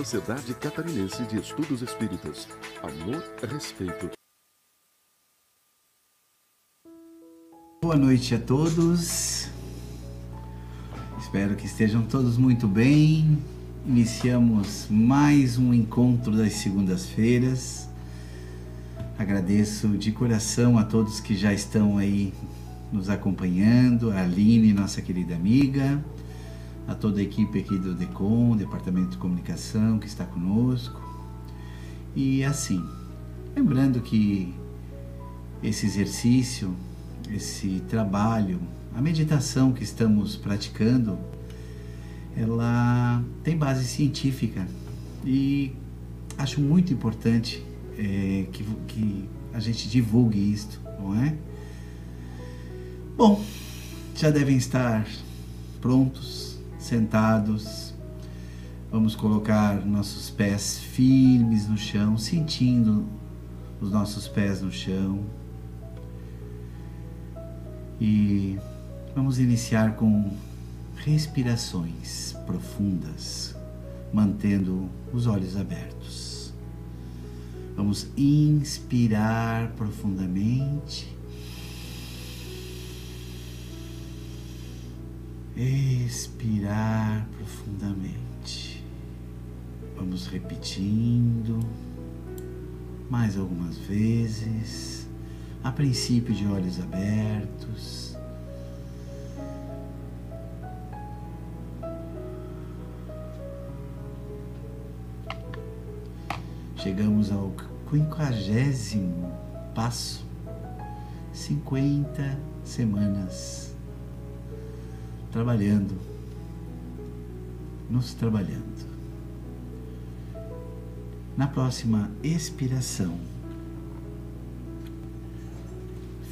Sociedade Catarinense de Estudos Espíritas. Amor, respeito. Boa noite a todos. Espero que estejam todos muito bem. Iniciamos mais um encontro das segundas-feiras. Agradeço de coração a todos que já estão aí nos acompanhando, a Aline, nossa querida amiga, a toda a equipe aqui do DECOM, Departamento de Comunicação, que está conosco. E assim, lembrando que esse exercício, esse trabalho, a meditação que estamos praticando, ela tem base científica e acho muito importante é, que, que a gente divulgue isto, não é? Bom, já devem estar prontos, sentados. Vamos colocar nossos pés firmes no chão, sentindo os nossos pés no chão. E vamos iniciar com respirações profundas, mantendo os olhos abertos. Vamos inspirar profundamente expirar profundamente. Vamos repetindo mais algumas vezes, a princípio de olhos abertos. Chegamos ao quinquagésimo passo, 50 semanas trabalhando, nos trabalhando. Na próxima expiração,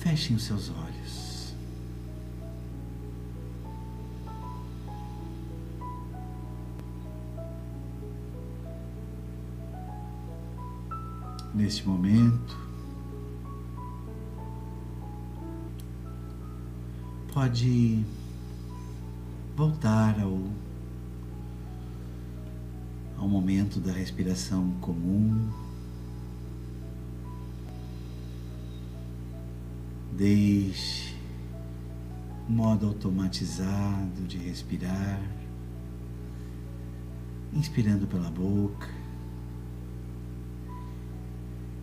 fechem os seus olhos. Neste momento, pode voltar ao, ao momento da respiração comum. Deixe modo automatizado de respirar, inspirando pela boca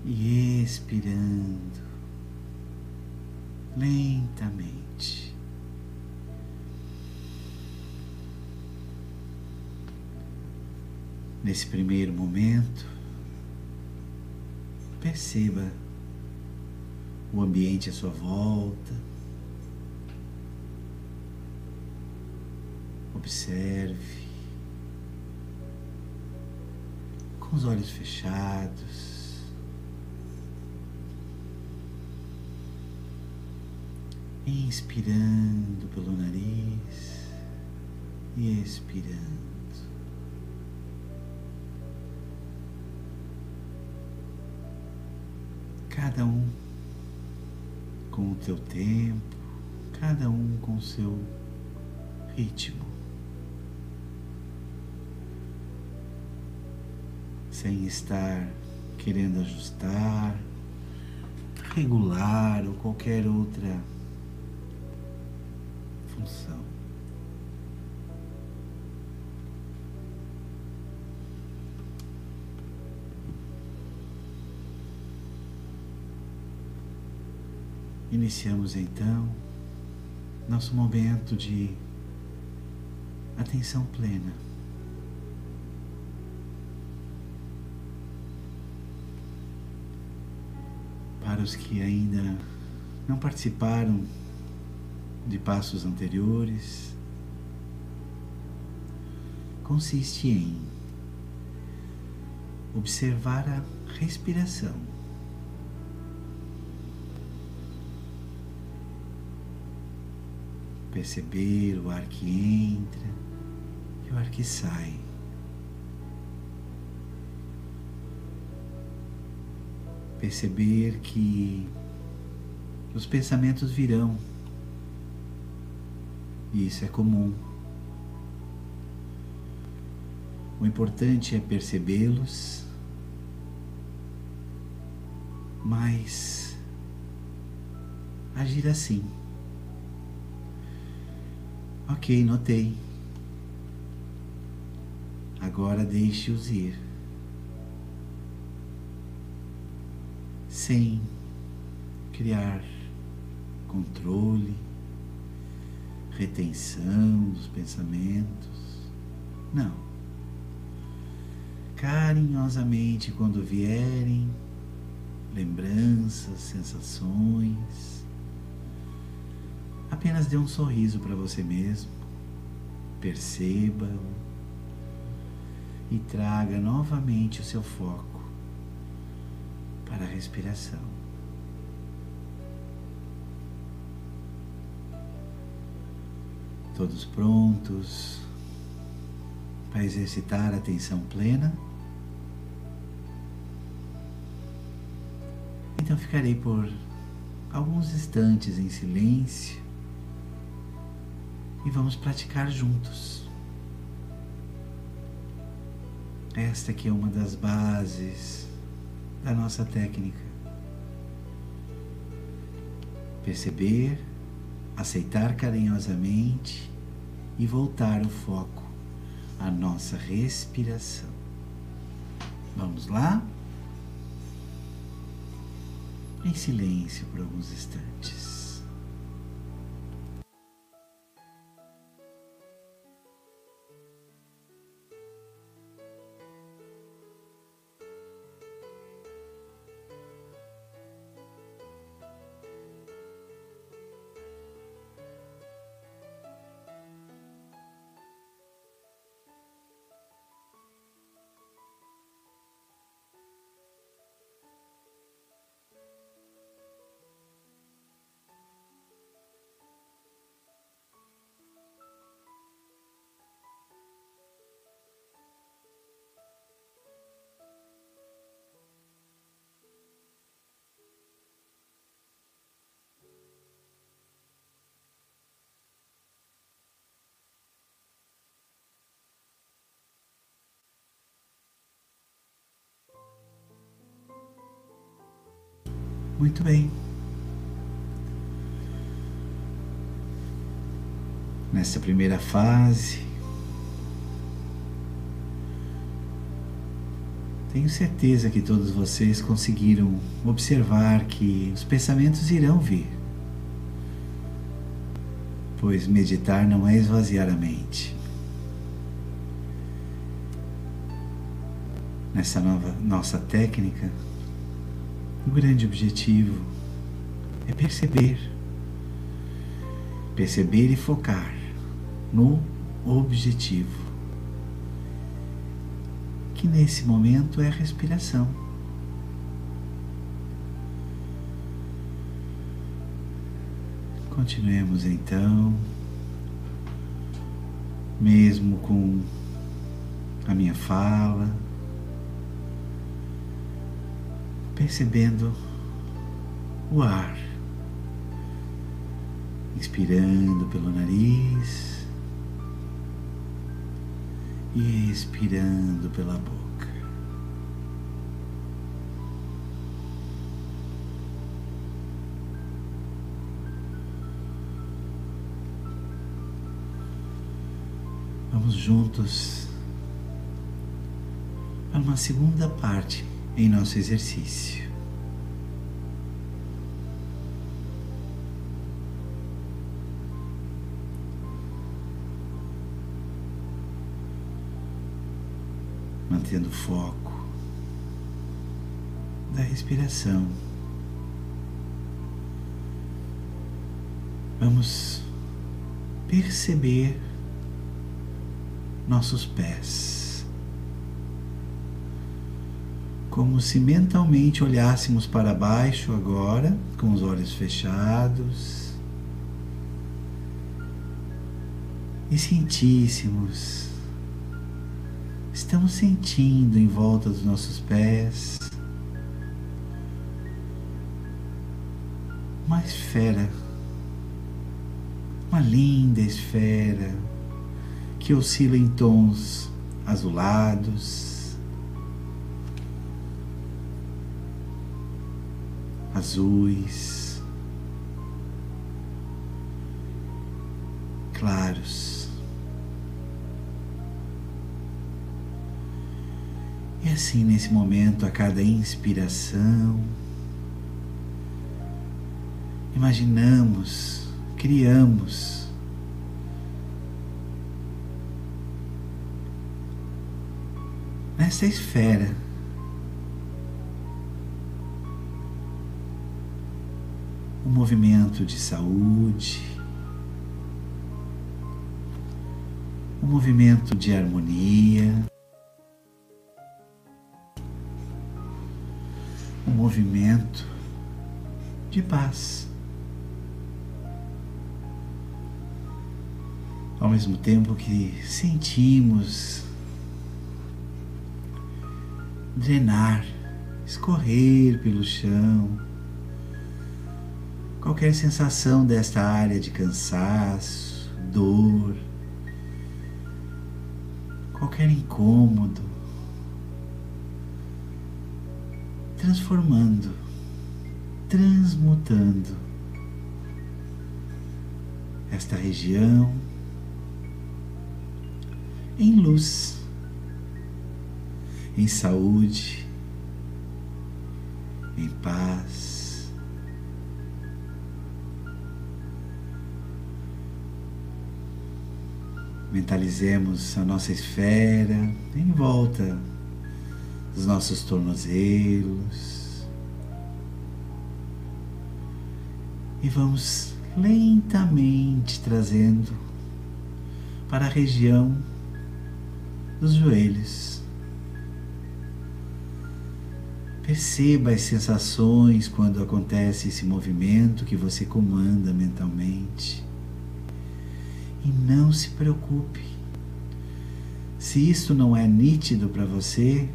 e expirando lentamente. Nesse primeiro momento, perceba o ambiente à sua volta. Observe com os olhos fechados. Inspirando pelo nariz e expirando. Cada um com o teu tempo, cada um com o seu ritmo. Sem estar querendo ajustar, regular ou qualquer outra função. Iniciamos então nosso momento de atenção plena. Para os que ainda não participaram de passos anteriores, consiste em observar a respiração. Perceber o ar que entra e o ar que sai. Perceber que os pensamentos virão, e isso é comum. O importante é percebê-los, mas agir assim. Ok, notei. Agora deixe-os ir. Sem criar controle, retenção dos pensamentos. Não. Carinhosamente, quando vierem lembranças, sensações, apenas dê um sorriso para você mesmo, perceba-o e traga novamente o seu foco para a respiração. Todos prontos para exercitar a atenção plena? Então ficarei por alguns instantes em silêncio e vamos praticar juntos. Esta aqui é uma das bases da nossa técnica. Perceber aceitar carinhosamente e voltar o foco à nossa respiração. Vamos lá? Em silêncio por alguns instantes. Muito bem. Nessa primeira fase, tenho certeza que todos vocês conseguiram observar que os pensamentos irão vir, pois meditar não é esvaziar a mente. Nessa nova nossa técnica, o grande objetivo é perceber, perceber e focar no objetivo, que nesse momento é a respiração. Continuemos então, mesmo com a minha fala percebendo o ar, inspirando pelo nariz e expirando pela boca. Vamos juntos para uma segunda parte em nosso exercício. Mantendo foco da respiração. Vamos perceber nossos pés. Como se mentalmente olhássemos para baixo agora, com os olhos fechados, e sentíssemos, estamos sentindo em volta dos nossos pés uma esfera, uma linda esfera que oscila em tons azulados, azuis, claros. E assim, nesse momento, a cada inspiração, imaginamos, criamos nessa esfera movimento de saúde, um movimento de harmonia, um movimento de paz. Ao mesmo tempo que sentimos drenar, escorrer pelo chão, qualquer sensação desta área de cansaço, dor, qualquer incômodo, transformando, transmutando esta região em luz, em saúde, em paz. Mentalizemos a nossa esfera em volta dos nossos tornozelos e vamos lentamente trazendo para a região dos joelhos. Perceba as sensações quando acontece esse movimento que você comanda mentalmente. E não se preocupe. Se isso não é nítido para você,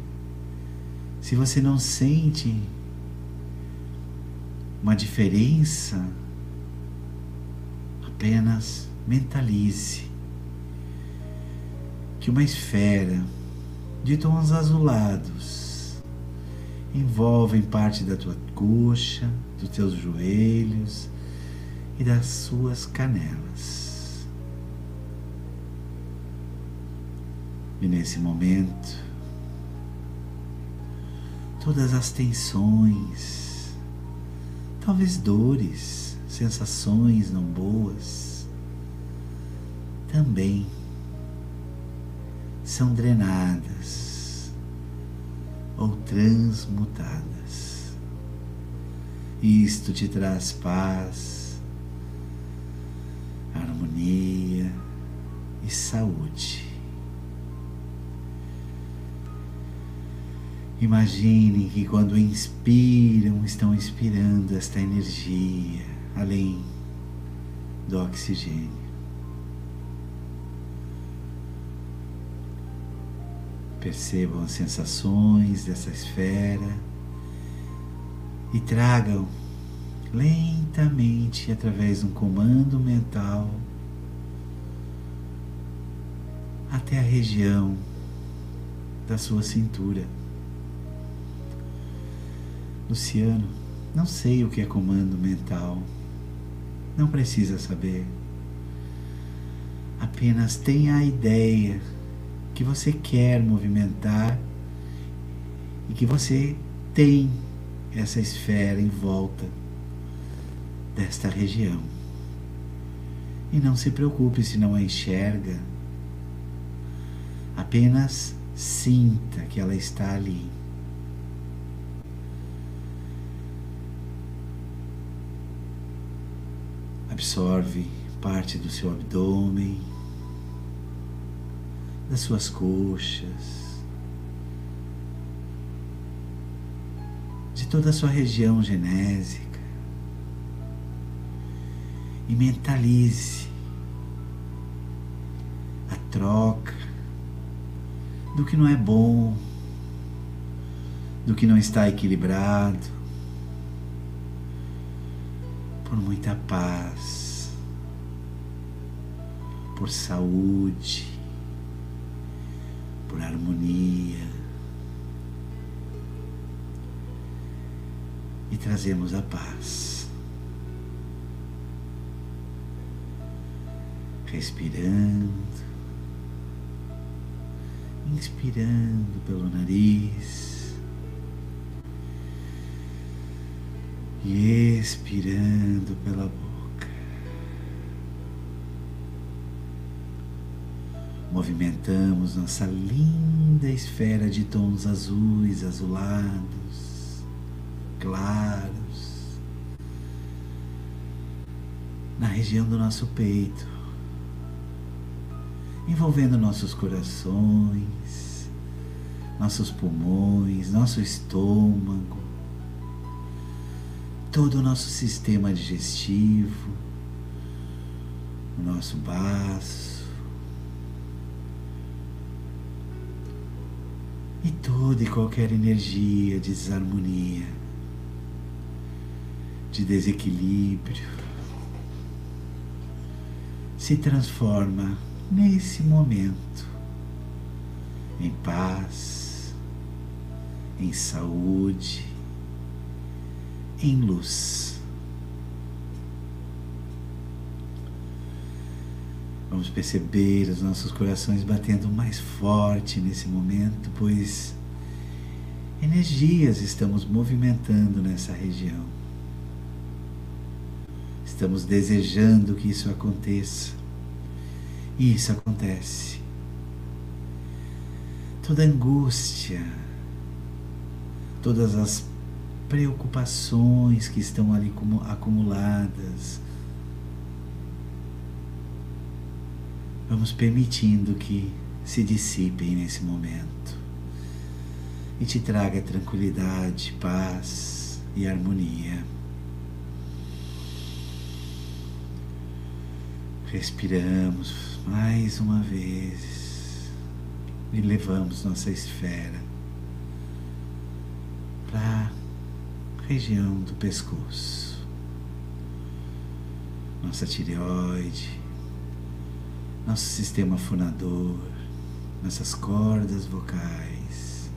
se você não sente uma diferença, apenas mentalize que uma esfera de tons azulados envolvem parte da tua coxa, dos teus joelhos e das suas canelas. E nesse momento, todas as tensões, talvez dores, sensações não boas, também são drenadas ou transmutadas. Isto te traz paz, harmonia e saúde. Imaginem que quando inspiram, estão inspirando esta energia além do oxigênio. Percebam as sensações dessa esfera e tragam lentamente através de um comando mental até a região da sua cintura. Luciano, não sei o que é comando mental. Não precisa saber. Apenas tenha a ideia que você quer movimentar e que você tem essa esfera em volta desta região. E não se preocupe se não a enxerga, apenas sinta que ela está ali. Absorve parte do seu abdômen das suas coxas, de toda a sua região genésica. E mentalize a troca do que não é bom, do que não está equilibrado, por muita paz, por saúde, por harmonia. E trazemos a paz. Respirando, inspirando pelo nariz e expirando pela boca. movimentamos nossa linda esfera de tons azuis, azulados, claros, na região do nosso peito, envolvendo nossos corações, nossos pulmões, nosso estômago, todo o nosso sistema digestivo, o nosso baço e toda e qualquer energia de desarmonia, de desequilíbrio, se transforma nesse momento em paz, em saúde, em luz. Vamos perceber os nossos corações batendo mais forte nesse momento, pois energias estamos movimentando nessa região. Estamos desejando que isso aconteça. E isso acontece. Toda angústia, todas as preocupações que estão ali acumuladas, Vamos permitindo que se dissipem nesse momento e te traga tranquilidade, paz e harmonia. Respiramos mais uma vez e levamos nossa esfera para região do pescoço, nossa tireoide nosso sistema fonador, nossas cordas vocais,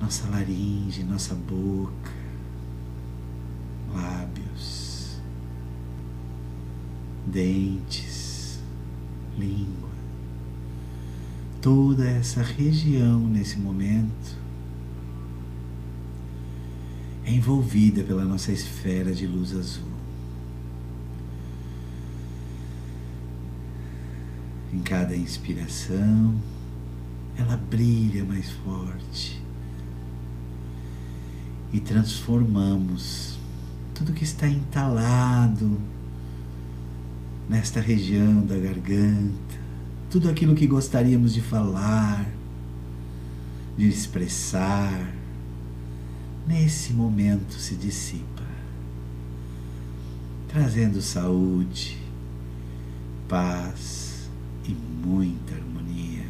nossa laringe, nossa boca, lábios, dentes, língua. Toda essa região nesse momento envolvida pela nossa esfera de luz azul. Em cada inspiração, ela brilha mais forte. E transformamos tudo que está entalado nesta região da garganta, tudo aquilo que gostaríamos de falar, de expressar, nesse momento se dissipa, trazendo saúde, paz, e muita harmonia.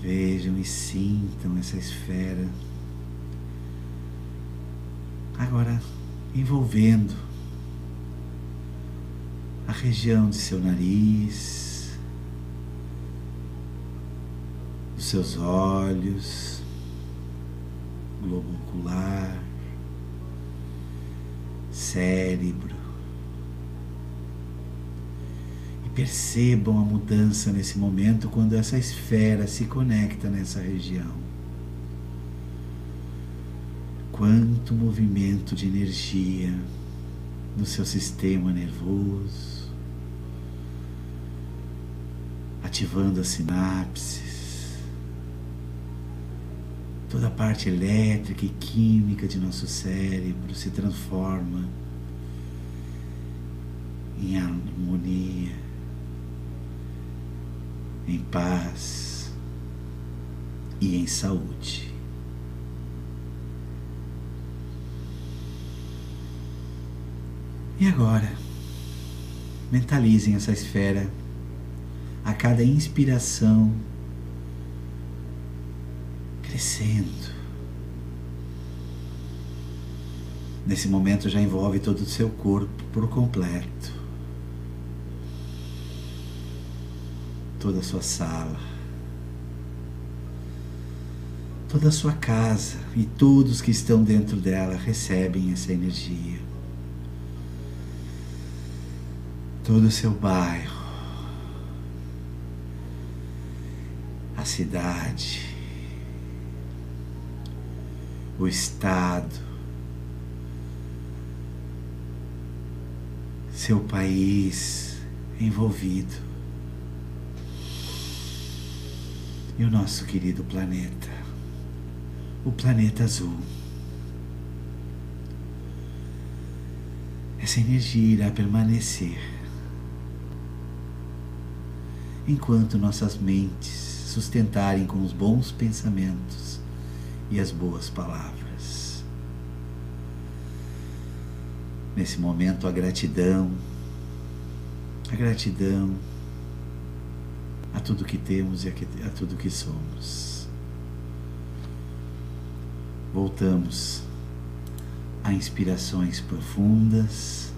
Vejam e sintam essa esfera agora envolvendo a região de seu nariz, seus olhos, globo ocular, cérebro, Percebam a mudança nesse momento quando essa esfera se conecta nessa região. Quanto movimento de energia no seu sistema nervoso, ativando as sinapses, toda a parte elétrica e química de nosso cérebro se transforma em harmonia em paz e em saúde. E agora, mentalizem essa esfera a cada inspiração crescendo Nesse momento já envolve todo o seu corpo por completo. Toda a sua sala. Toda a sua casa e todos que estão dentro dela recebem essa energia. Todo o seu bairro. A cidade. O estado seu país envolvido. E o nosso querido planeta, o planeta azul. Essa energia irá permanecer enquanto nossas mentes sustentarem com os bons pensamentos e as boas palavras. nesse momento a gratidão, a gratidão a tudo que temos e a, tudo que somos. Voltamos a inspirações profundas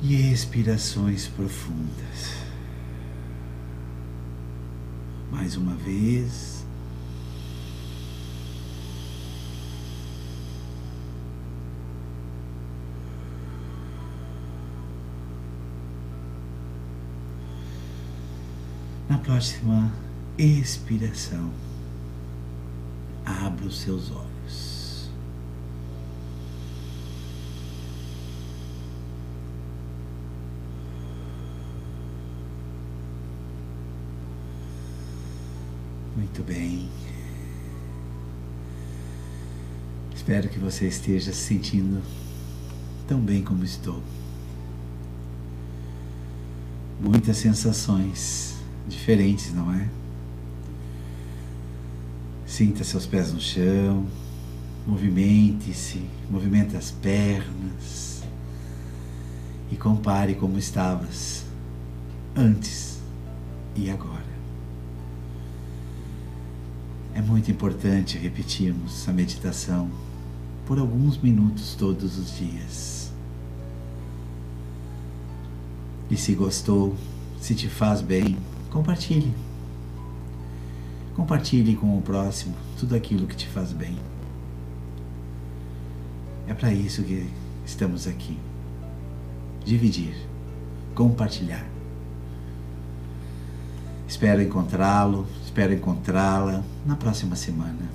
e expirações profundas. Mais uma vez. Na próxima expiração, abra os seus olhos. Muito bem. Espero que você esteja se sentindo tão bem como estou. Muitas sensações diferentes, não é? Sinta seus pés no chão, movimente-se, movimente as pernas e compare como estavas antes e agora. É muito importante repetirmos a meditação por alguns minutos todos os dias. E se gostou, se te faz bem, Compartilhe. Compartilhe com o próximo tudo aquilo que te faz bem. É para isso que estamos aqui. Dividir, compartilhar. Espero encontrá-lo, espero encontrá-la na próxima semana,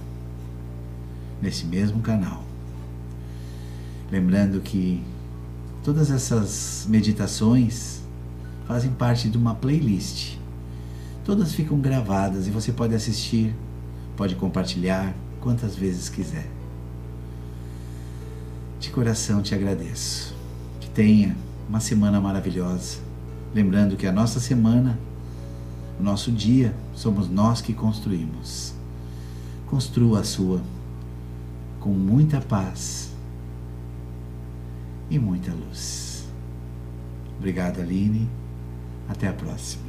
nesse mesmo canal. Lembrando que todas essas meditações fazem parte de uma playlist Todas ficam gravadas e você pode assistir, pode compartilhar quantas vezes quiser. De coração te agradeço. Que tenha uma semana maravilhosa. Lembrando que a nossa semana, o nosso dia, somos nós que construímos. Construa a sua com muita paz e muita luz. Obrigado, Aline. Até a próxima.